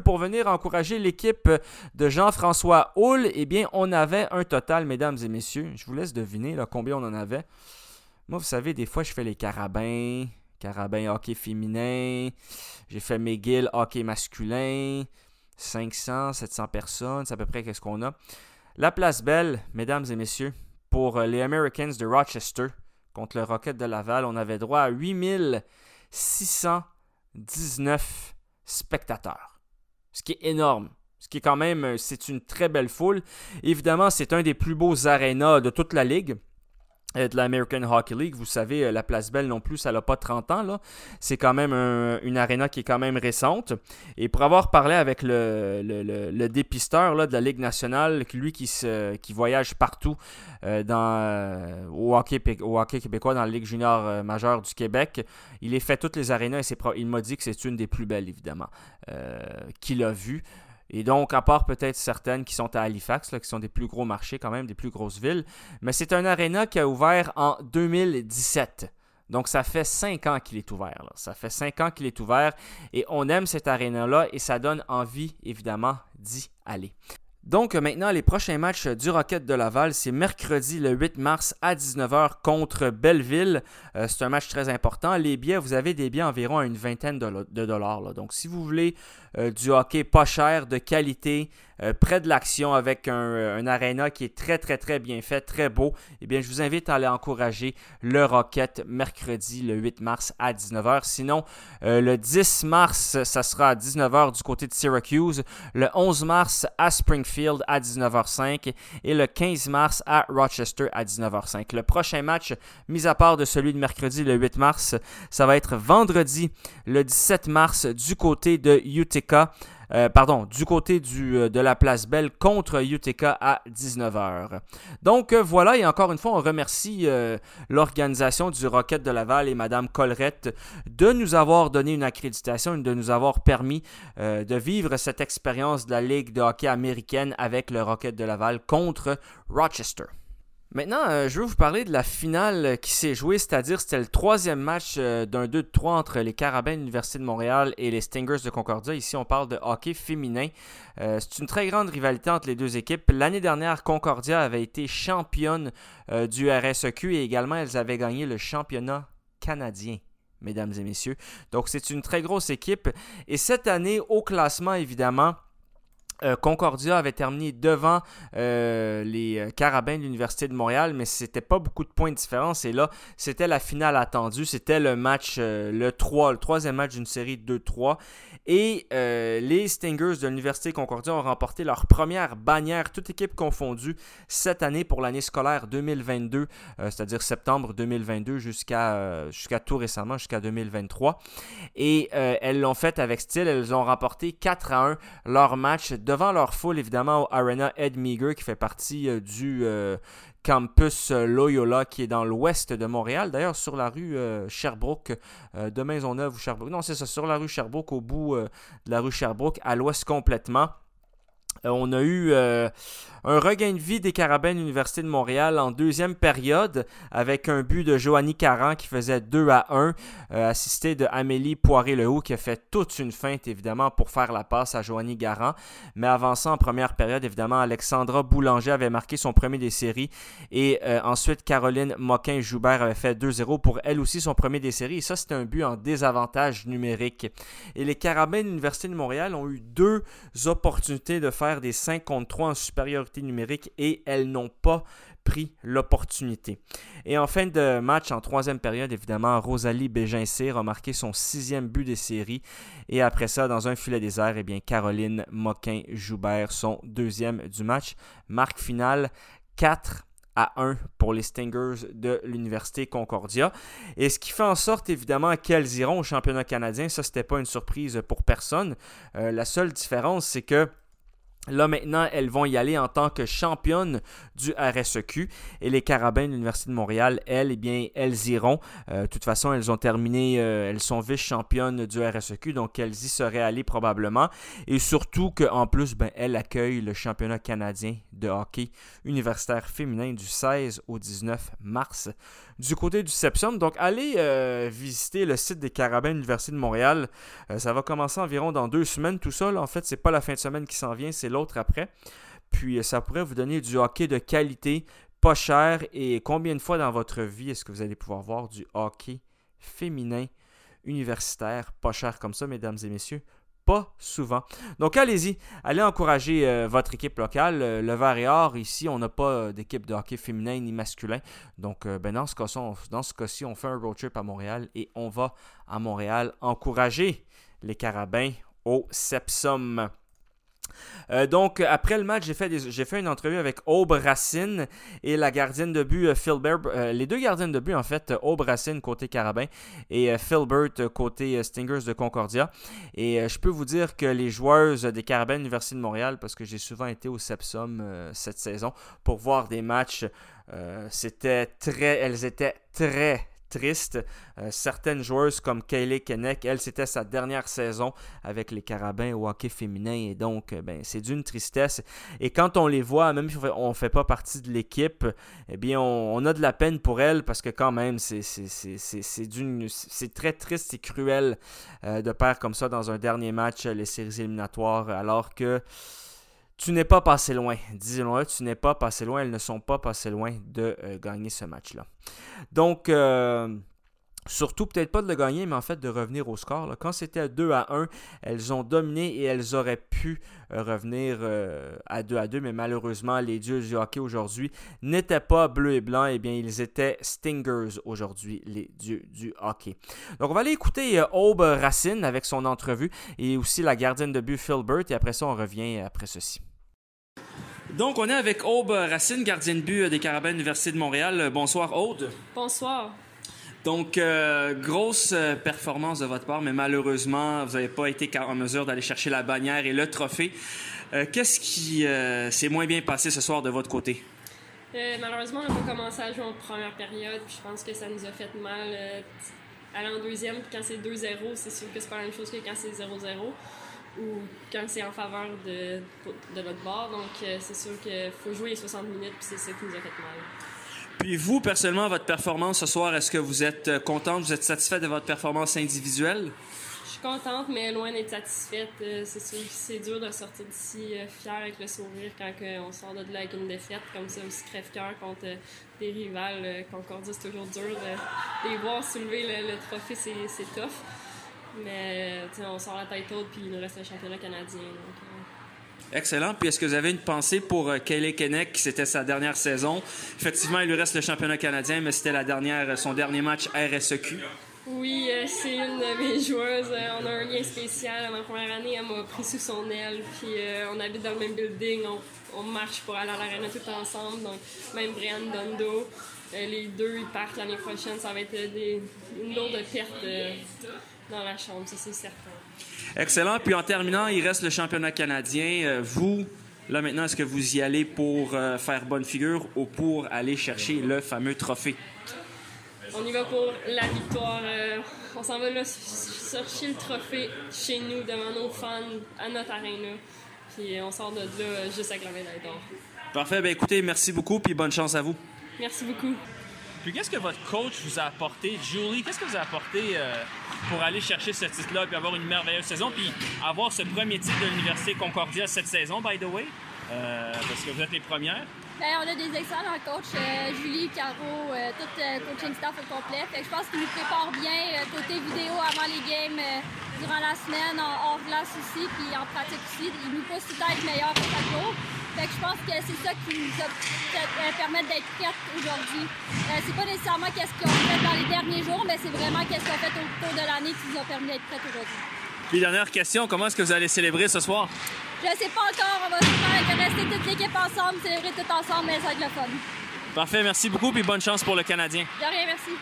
pour venir encourager l'équipe de Jean-François Hull, eh bien, on avait un total, mesdames et messieurs. Je vous laisse deviner là, combien on en avait. Moi, vous savez, des fois, je fais les carabins, carabins hockey féminin. J'ai fait McGill hockey masculin. 500, 700 personnes, c'est à peu près qu'est-ce qu'on a. La place belle, mesdames et messieurs, pour les Americans de Rochester contre le Rocket de Laval, on avait droit à 8600 19 spectateurs. Ce qui est énorme. Ce qui est quand même, euh, c'est une très belle foule. Évidemment, c'est un des plus beaux arénas de toute la ligue. Euh, de l'American Hockey League. Vous savez, euh, la Place Belle non plus, ça n'a pas 30 ans. C'est quand même une aréna qui est quand même récente. Et pour avoir parlé avec le, le, dépisteur là, de la Ligue nationale, lui qui, se, qui voyage partout euh, dans, au, hockey, au, hockey, québécois, dans la Ligue junior majeure du Québec, il a fait toutes les arénas et il m'a dit que c'est une des plus belles, évidemment, qu'il a vues. Et donc, à part peut-être certaines qui sont à Halifax, qui sont des plus gros marchés quand même, des plus grosses villes. Mais c'est un aréna qui a ouvert en 2017. Donc, ça fait cinq ans qu'il est ouvert. Ça fait cinq ans qu'il est ouvert et on aime cet aréna-là et ça donne envie, évidemment, d'y aller. Donc maintenant, les prochains matchs du Rocket de Laval, c'est mercredi le 8 mars à 19h contre Belleville. Euh, c'est un match très important. Les billets, vous avez des billets environ à une vingtaine de, dollars. Donc si vous voulez euh, du hockey pas cher, de qualité, euh, près de l'action avec un, un arena qui est très très très bien fait, très beau, eh bien je vous invite à aller encourager le Rocket mercredi le 8 mars à 19h. Sinon, euh, le 10 mars, ça sera à 19h du côté de Syracuse, le 11 mars à Springfield à 19h05 et le 15 mars à Rochester à 19h05. Le prochain match, mis à part de celui de mercredi le 8 mars, ça va être vendredi le 17 mars du côté de Utica. Euh, pardon, du côté du, euh, de la place Belle contre UTK à 19h. Donc euh, voilà, et encore une fois, on remercie l'organisation du Rocket de Laval et Madame Collerette de nous avoir donné une accréditation et de nous avoir permis de vivre cette expérience de la Ligue de hockey américaine avec le Rocket de Laval contre Rochester. Maintenant, euh, je veux vous parler de la finale qui s'est jouée, c'est-à-dire c'était le troisième match euh, d'un 2-3 entre les Carabins de l'Université de Montréal et les Stingers de Concordia. Ici, on parle de hockey féminin. Euh, c'est une très grande rivalité entre les deux équipes. L'année dernière, Concordia avait été championne du RSEQ et également, elles avaient gagné le championnat canadien mesdames et messieurs. Donc c'est une très grosse équipe. Et cette année, au classement, évidemment, Concordia avait terminé devant euh, les euh, Carabins de l'Université de Montréal, mais c'était pas beaucoup de points de différence. Et là, c'était la finale attendue. C'était le match, le 3, le troisième match d'une série 2-3. Et les Stingers de l'Université Concordia ont remporté leur première bannière, toute équipe confondue, cette année pour l'année scolaire 2022, c'est-à-dire septembre 2022 jusqu'à tout récemment, jusqu'à 2023. Et elles l'ont fait avec style. Elles ont remporté 4 à 1 leur match devant leur foule, évidemment, au Arena Ed Meager, qui fait partie euh, du euh, campus euh, Loyola, qui est dans l'ouest de Montréal. D'ailleurs, sur la rue Sherbrooke, de Maisonneuve ou Sherbrooke. Non, c'est ça, sur la rue Sherbrooke, au bout de la rue Sherbrooke, à l'ouest complètement. On a eu un regain de vie des Carabins de l'Université de Montréal en deuxième période avec un but de Joanny Caran qui faisait 2 à 1, euh, assisté de Amélie Poiré-Lehoux qui a fait toute une feinte évidemment pour faire la passe à Joanny Garant. Mais avant ça, en première période, évidemment, Alexandra Boulanger avait marqué son premier des séries et euh, ensuite Caroline Moquin-Joubert avait fait 2-0 pour elle aussi son premier des séries. Et ça, c'était un but en désavantage numérique. Et les Carabins de l'Université de Montréal ont eu deux opportunités de faire des 5 contre 3 en supériorité numérique et elles n'ont pas pris l'opportunité. Et en fin de match, en troisième période, évidemment, Rosalie Bégin-Cyr a marqué son sixième but des séries. Et après ça, dans un filet désert, eh bien, Caroline Moquin-Joubert, son deuxième du match. Marque finale 4 à 1 pour les Stingers de l'Université Concordia. Et ce qui fait en sorte évidemment qu'elles iront au championnat canadien, ça c'était pas une surprise pour personne. Euh, la seule différence c'est que Là maintenant, elles vont y aller en tant que championnes du RSEQ et les Carabins de l'Université de Montréal, elles, eh bien, elles iront. Euh, de toute façon, elles ont terminé, euh, elles sont vice-championnes du RSEQ, donc elles y seraient allées probablement. Et surtout qu'en plus, ben, elles accueillent le championnat canadien de hockey universitaire féminin du 16 au 19 mars du côté du Sepsum. Donc, allez euh, visiter le site des Carabins de l'Université de Montréal. ça va commencer environ dans deux semaines, tout ça. en fait, c'est pas la fin de semaine qui s'en vient, c'est l'autre après. Puis euh, ça pourrait vous donner du hockey de qualité, pas cher. Et combien de fois dans votre vie est-ce que vous allez pouvoir voir du hockey féminin universitaire, pas cher comme ça, mesdames et messieurs? Pas souvent. Donc allez-y, allez encourager euh, votre équipe locale. Euh, le Vert et Or, ici, on n'a pas d'équipe de hockey féminin ni masculin. Donc ben, dans ce cas-ci, on, on fait un road trip à Montréal et on va à Montréal encourager les carabins au Sepsum. Euh, donc, après le match, j'ai fait, une entrevue avec Aube Racine et la gardienne de but euh, Philbert. Euh, les deux gardiennes de but, en fait, Aube Racine côté Carabin et Philbert côté Stingers de Concordia. Et je peux vous dire que les joueuses des Carabins de l'Université de Montréal, parce que j'ai souvent été au Sepsum cette saison pour voir des matchs, c'était très, elles étaient très, triste. Euh, certaines joueuses comme Kaylee Kennec, elle, c'était sa dernière saison avec les Carabins au hockey féminin et donc, euh, ben, c'est d'une tristesse. Et quand on les voit, même si on ne fait pas partie de l'équipe, eh bien, on, a de la peine pour elles parce que quand même, c'est très triste et cruel euh, de perdre comme ça dans un dernier match les séries éliminatoires alors que tu n'es pas passé loin. Disons-le, tu n'es pas passé loin. Elles ne sont pas passées loin de euh, gagner ce match-là. Donc, euh, surtout peut-être pas de le gagner, mais en fait de revenir au score. Quand c'était 2 à 1, elles ont dominé et elles auraient pu euh, revenir à 2 à 2, mais malheureusement, les dieux du hockey aujourd'hui n'étaient pas bleus et blancs. Eh bien, ils étaient Stingers aujourd'hui, les dieux du hockey. Donc, on va aller écouter Aube Racine avec son entrevue et aussi la gardienne de but Philbert. Et après ça, on revient après ceci. Donc, on est avec Aube Racine, gardienne but des Carabins de l'Université de Montréal. Bonsoir, Aude. Bonsoir. Donc, euh, grosse euh, performance de votre part, mais malheureusement, vous n'avez pas été en mesure d'aller chercher la bannière et le trophée. Euh, qu'est-ce qui s'est moins bien passé ce soir de votre côté? malheureusement, on n'a pas commencé à jouer en première période. je pense que ça nous a fait mal aller en deuxième. quand c'est 2-0, c'est sûr que c'est pas la même chose que quand c'est 0-0 ou quand c'est en faveur de, de notre bord. Donc, euh, c'est sûr qu'il faut jouer les 60 minutes, puis c'est ça qui nous a fait mal. Puis vous, personnellement, votre performance ce soir, est-ce que vous êtes euh, contente, vous êtes satisfaite de votre performance individuelle? Je suis contente, mais loin d'être satisfaite. Euh, c'est sûr que c'est dur de sortir d'ici fière avec le sourire quand on sort de là avec une défaite comme ça, aussi crève-cœur contre des rivales. Concordia, c'est toujours dur de les voir soulever le, le trophée, c'est tough. Mais on sort la tête haute, puis il nous reste le championnat canadien. Euh. Excellent. Puis est-ce que vous avez une pensée pour euh, Kayleigh Kennec, qui c'était sa dernière saison? Effectivement, il lui reste le championnat canadien, mais c'était la dernière, son dernier match RSEQ. Oui, euh, c'est une de mes joueuses. on a un lien spécial. Ma première année, elle m'a pris sous son aile. Puis on habite dans le même building. On, marche pour aller à l'arena tout ensemble. Donc, même Brian Dondo. les deux, ils partent l'année prochaine. Ça va être des, une lourde perte dans la chambre, ça c'est certain. Excellent. Puis en terminant, il reste le championnat canadien. Euh, vous, là maintenant, est-ce que vous y allez pour euh, faire bonne figure ou pour aller chercher le fameux trophée? On y va pour la victoire. Euh, on s'en va là chercher le trophée chez nous, devant nos fans, à notre arena. Puis on sort de là juste avec la médaille d'or. Parfait. Bien écoutez, merci beaucoup, puis bonne chance à vous. Merci beaucoup. Puis qu'est-ce que votre coach vous a apporté, Julie? Qu'est-ce que vous a apporté euh, pour aller chercher ce titre-là puis avoir une merveilleuse saison puis avoir ce premier titre de l'Université Concordia cette saison, by the way? Euh, parce que vous êtes les premières. Bien, on a des excellents coachs, euh, Julie, Caro, tout le coaching staff au complet. Je pense qu'ils nous préparent bien côté vidéo avant les games, durant la semaine, en hors glace aussi, puis en pratique aussi. Ils nous poussent tout à être meilleurs pour chaque jour. Je pense que c'est ça qui nous a, euh, permet d'être prêtes aujourd'hui. Euh, c'est pas nécessairement qu'est-ce qu'ils ont fait dans les derniers jours, mais c'est vraiment qu'est-ce qu'ils ont fait au cours de l'année qui nous a permis d'être prêtes aujourd'hui. Puis dernière question, comment est-ce que vous allez célébrer ce soir? Je sais pas encore, on va rester toute l'équipe ensemble, célébrer tout ensemble, mais ça va être le fun. Parfait, merci beaucoup et bonne chance pour le Canadien. De rien, merci.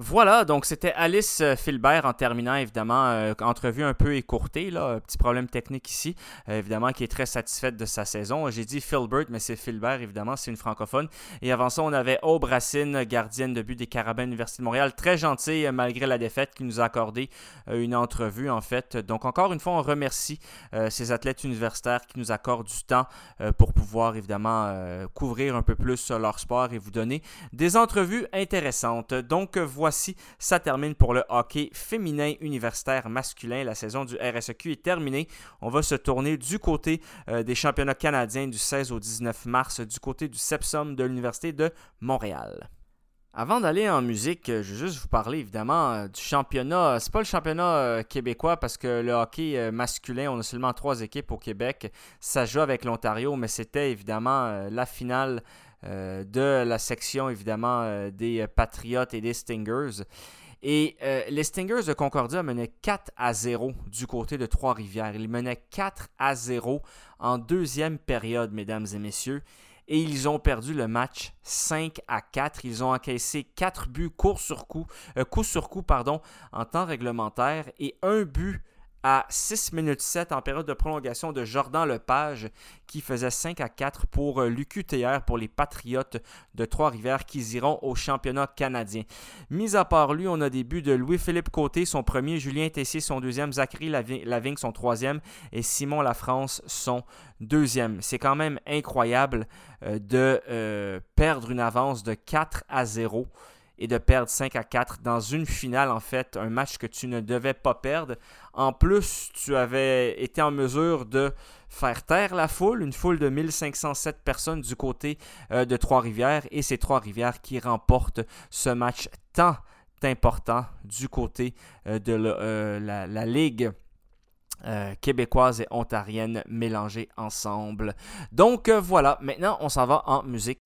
Voilà, donc c'était Alice euh, Filbert en terminant, évidemment, euh, entrevue un peu écourtée, là, petit problème technique ici, euh, évidemment, qui est très satisfaite de sa saison. J'ai dit Filbert, mais c'est Filbert, évidemment, c'est une francophone. Et avant ça, on avait Aube Racine, gardienne de but des Carabins Université de Montréal, très gentille malgré la défaite, qui nous a accordé une entrevue, en fait. Donc, encore une fois, on remercie ces athlètes universitaires qui nous accordent du temps pour pouvoir, évidemment, couvrir un peu plus leur sport et vous donner des entrevues intéressantes. Donc, voilà voici, ça termine pour le hockey féminin universitaire masculin. La saison du RSEQ est terminée. On va se tourner du côté euh, des championnats canadiens du 16 au 19 mars, du côté du Sepsum de l'Université de Montréal. Avant d'aller en musique, je veux juste vous parler évidemment euh, du championnat. C'est pas le championnat euh, québécois parce que le hockey masculin, on a seulement trois équipes au Québec. Ça joue avec l'Ontario, mais c'était évidemment la finale euh, de la section évidemment euh, des Patriotes et des Stingers. Et euh, les Stingers de Concordia menaient 4 à 0 du côté de Trois-Rivières. Ils menaient 4 à 0 en deuxième période, mesdames et messieurs. Et ils ont perdu le match 5 à 4. Ils ont encaissé 4 buts coup sur coup, coup sur coup pardon, en temps réglementaire et un but à 6 minutes 7 en période de prolongation de Jordan Lepage qui faisait 5 à 4 pour euh, l'UQTR pour les Patriotes de Trois-Rivières qui iront au championnat canadien. Mis à part lui, on a des buts de Louis-Philippe Côté, son premier, Julien Tessier, son deuxième, Zachary Lavigne, son troisième et Simon Lafrance, son deuxième. C'est quand même incroyable euh, de euh, perdre une avance de 4 à 0 et de perdre 5 à 4 dans une finale, en fait, un match que tu ne devais pas perdre. En plus, tu avais été en mesure de faire taire la foule, une foule de 1507 personnes du côté euh, de Trois-Rivières, et c'est Trois-Rivières qui remporte ce match tant important du côté euh, de euh, la, Ligue. québécoise et ontarienne mélangées ensemble. Donc voilà, maintenant on s'en va en musique.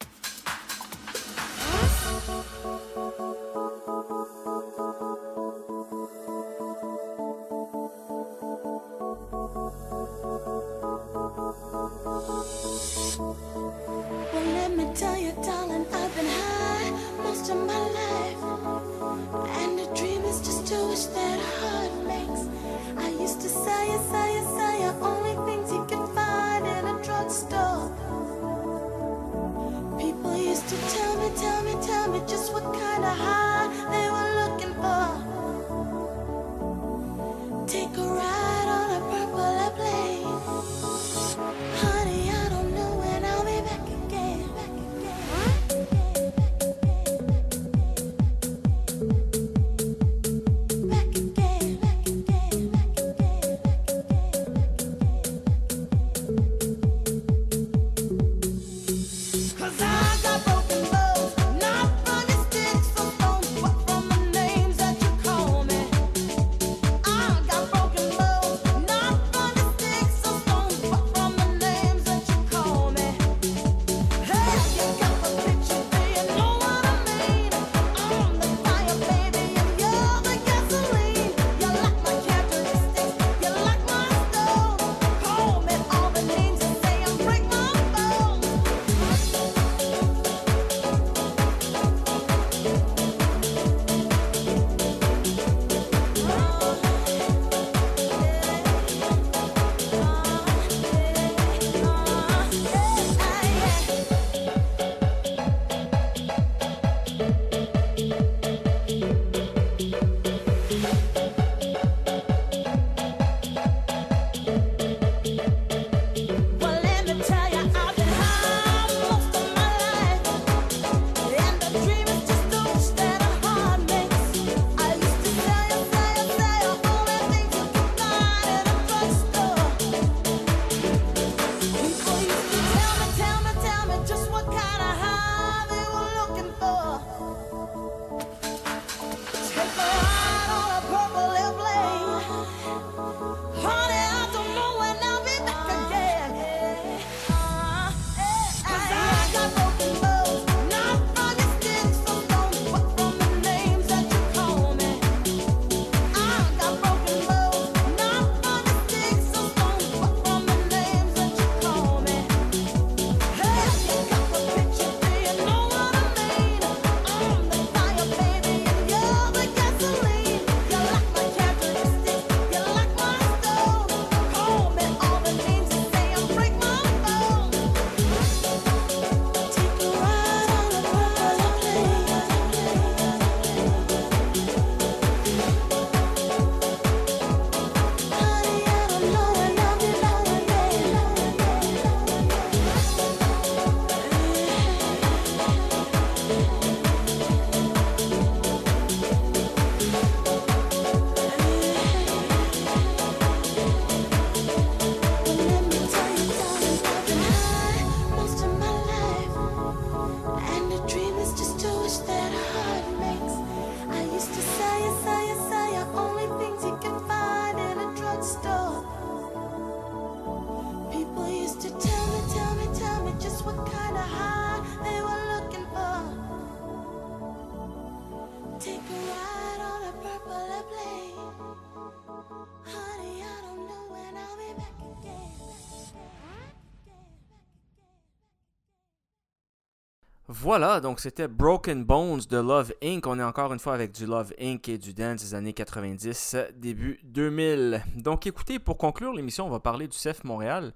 Voilà, donc c'était Broken Bones de Love Inc. On est encore une fois avec du Love Inc. et du dance des années 90, début 2000. Donc écoutez, pour conclure l'émission, on va parler du CF Montréal.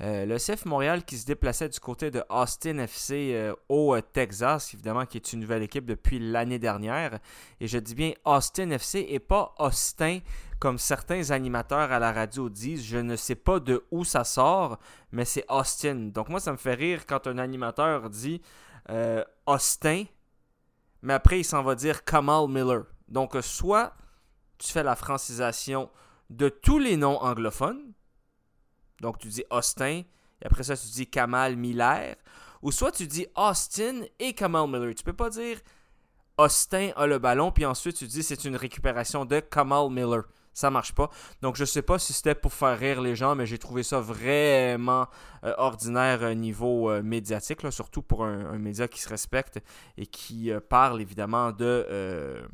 Euh, le CF Montréal qui se déplaçait du côté de Austin FC euh, au euh, Texas, évidemment, qui est une nouvelle équipe depuis l'année dernière. Et je dis bien Austin FC et pas Austin, comme certains animateurs à la radio disent. Je ne sais pas de où ça sort, mais c'est Austin. Donc moi, ça me fait rire quand un animateur dit Austin, mais après, il s'en va dire Kamal Miller. Donc soit tu fais la francisation de tous les noms anglophones, donc, tu dis Austin, et après ça, tu dis Kamal Miller. Ou soit tu dis Austin et Kamal Miller. Tu peux pas dire Austin a le ballon, puis ensuite tu dis c'est une récupération de Kamal Miller. Ça marche pas. Donc, je sais pas si c'était pour faire rire les gens, mais j'ai trouvé ça vraiment euh, ordinaire euh, niveau euh, médiatique, surtout pour un, média qui se respecte et qui parle évidemment de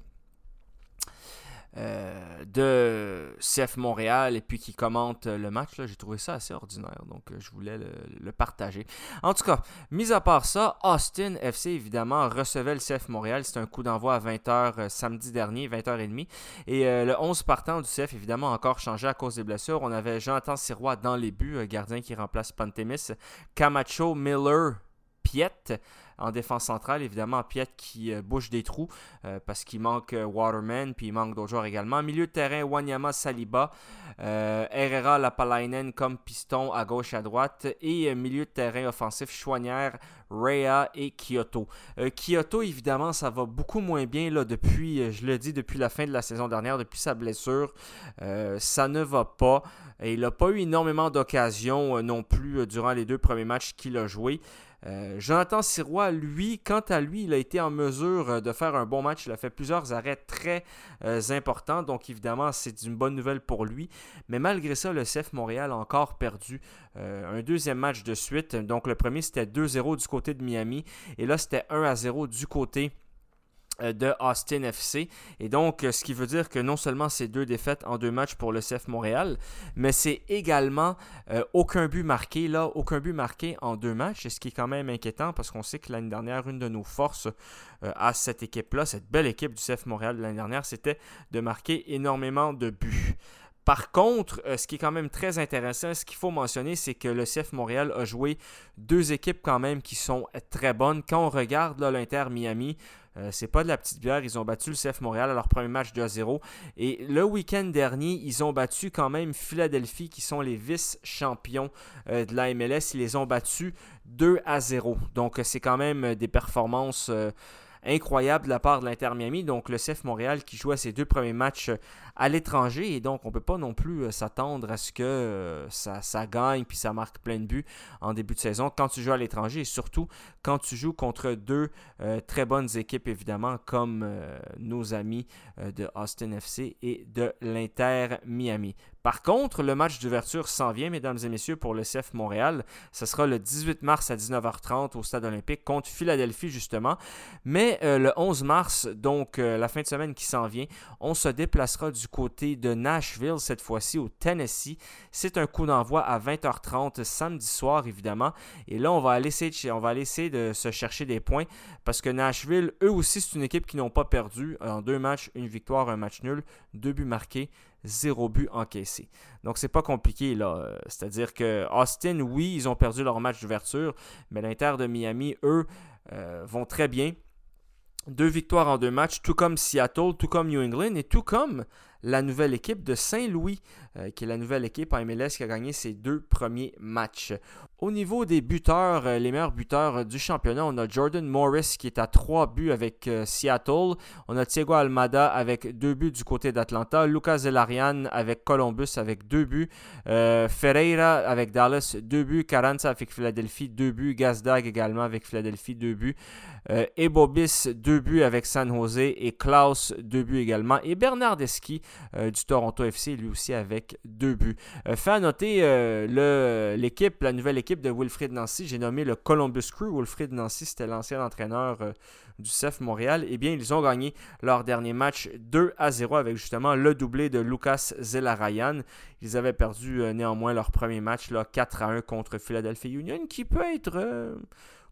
euh, de CF Montréal et puis qui commente le match. J'ai trouvé ça assez ordinaire, donc euh, je voulais le, partager. En tout cas, mis à part ça, Austin FC évidemment recevait le CF Montréal. C'était un coup d'envoi à 20h euh, samedi dernier, 20h30. Et le 11 partant du CF évidemment encore changé à cause des blessures. On avait Jonathan Sirois dans les buts, gardien qui remplace Pantemis, Camacho, Miller, Piet en défense centrale. Évidemment, Piet qui euh, bouge des trous euh, parce qu'il manque euh, Waterman, puis il manque d'autres joueurs également. Milieu de terrain, Wanyama Saliba, Herrera Lapalainen comme piston à gauche et à droite. Et milieu de terrain offensif, Chouanière, Rhea et Kyoto. Kyoto, évidemment, ça va beaucoup moins bien là, depuis, je le dis, depuis la fin de la saison dernière, depuis sa blessure. ça ne va pas. Et il n'a pas eu énormément d'occasions non plus durant les deux premiers matchs qu'il a joués. Euh, Jonathan Sirois, lui, quant à lui, il a été en mesure euh, de faire un bon match. Il a fait plusieurs arrêts très euh, importants. Donc, évidemment, c'est une bonne nouvelle pour lui. Mais malgré ça, le CF Montréal a encore perdu un deuxième match de suite. Donc, le premier, c'était 2-0 du côté de Miami. Et là, c'était 1-0 du côté de Austin FC. Et donc, euh, ce qui veut dire que non seulement c'est deux défaites en deux matchs pour le CF Montréal, mais c'est également euh, aucun but marqué, là, aucun but marqué en deux matchs, ce qui est quand même inquiétant parce qu'on sait que l'année dernière, une de nos forces à cette équipe-là, cette belle équipe du CF Montréal de l'année dernière, c'était de marquer énormément de buts. Par contre, ce qui est quand même très intéressant, ce qu'il faut mentionner, c'est que le CF Montréal a joué deux équipes quand même qui sont très bonnes. Quand on regarde l'Inter Miami, euh, c'est pas de la petite bière. Ils ont battu le CF Montréal à leur premier match 2 0. Et le week-end dernier, ils ont battu quand même Philadelphie, qui sont les vice-champions euh, de la MLS. Ils les ont battus 2 à 0. Donc, c'est quand même des performances. Euh, incroyables de la part de l'Inter Miami. Donc le CF Montréal qui joue ses deux premiers matchs à l'étranger et donc on ne peut pas non plus euh, s'attendre à ce que euh, ça, gagne puis ça marque plein de buts en début de saison quand tu joues à l'étranger et surtout quand tu joues contre deux euh, très bonnes équipes évidemment comme nos amis de Austin FC et de l'Inter Miami. Par contre, le match d'ouverture s'en vient, mesdames et messieurs, pour le CF Montréal. Ce sera le 18 mars à 19h30 au Stade olympique contre Philadelphie, justement. Mais le 11 mars, donc la fin de semaine qui s'en vient, on se déplacera du côté de Nashville, cette fois-ci au Tennessee. C'est un coup d'envoi à 20h30 samedi soir, évidemment. Et là, on va, aller essayer, on va essayer de se chercher des points parce que Nashville, eux aussi, c'est une équipe qui n'ont pas perdu en deux matchs, une victoire, un match nul, deux buts marqués zéro but encaissé. Donc c'est pas compliqué là. C'est-à-dire que Austin, oui, ils ont perdu leur match d'ouverture, mais l'Inter de Miami, eux, euh, vont très bien. Deux victoires en deux matchs, tout comme Seattle, tout comme New England et tout comme la nouvelle équipe de Saint-Louis, euh, qui est la nouvelle équipe en MLS qui a gagné ses deux premiers matchs. Au niveau des buteurs, euh, les meilleurs buteurs euh, du championnat, on a Jordan Morris qui est à trois buts avec Seattle. On a Thiago Almada avec deux buts du côté d'Atlanta. Lucas Zelarian avec Columbus avec deux buts. Ferreira avec Dallas, deux buts. Carranza avec Philadelphie, deux buts. Gazdag également avec Philadelphie, deux buts. Ebobis, deux buts avec San Jose. Et Klaus, deux buts également. Et Bernardeschi euh, du Toronto FC, lui aussi avec deux buts. Euh, fait à noter euh, l'équipe, la nouvelle équipe de Wilfried Nancy, j'ai nommé le Columbus Crew. Wilfried Nancy, c'était l'ancien entraîneur du CF Montréal. Eh bien, ils ont gagné leur dernier match 2 à 0 avec justement le doublé de Lucas Zelarayan. Ils avaient perdu néanmoins leur premier match là, 4 à 1 contre Philadelphia Union, qui peut être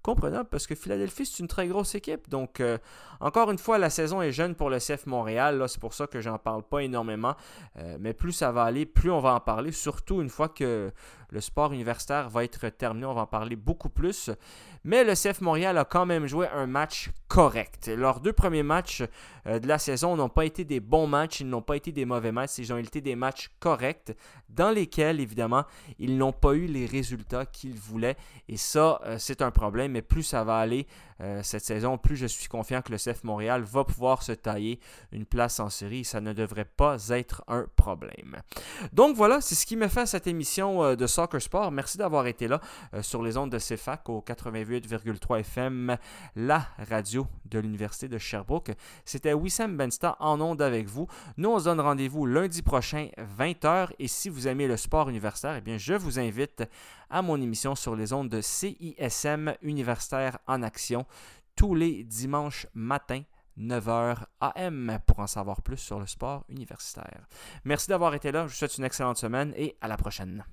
comprenable parce que Philadelphie, c'est une très grosse équipe. Donc, euh, encore une fois, la saison est jeune pour le CF Montréal. C'est pour ça que j'en parle pas énormément. Euh, mais plus ça va aller, plus on va en parler. Surtout une fois que le sport universitaire va être terminé, on va en parler beaucoup plus. Mais le CF Montréal a quand même joué un match correct. Leurs deux premiers matchs euh, de la saison n'ont pas été des bons matchs, ils n'ont pas été des mauvais matchs, ils ont été des matchs corrects dans lesquels, évidemment, ils n'ont pas eu les résultats qu'ils voulaient. Et ça, euh, c'est un problème. Mais plus ça va aller euh, cette saison, plus je suis confiant que le CF Montréal va pouvoir se tailler une place en série. Ça ne devrait pas être un problème. Donc voilà, c'est ce qui me fait cette émission de Soccer Sport. Merci d'avoir été là sur les ondes de CFAC au 88,3 FM, la radio de l'Université de Sherbrooke. C'était Wissam Bensta en ondes avec vous. Nous, on se donne rendez-vous lundi prochain, 20h. Et si vous aimez le sport universitaire, eh bien, je vous invite à mon émission sur les ondes de CISM Universitaire en Action tous les dimanches matins 9h AM pour en savoir plus sur le sport universitaire. Merci d'avoir été là, je vous souhaite une excellente semaine et à la prochaine.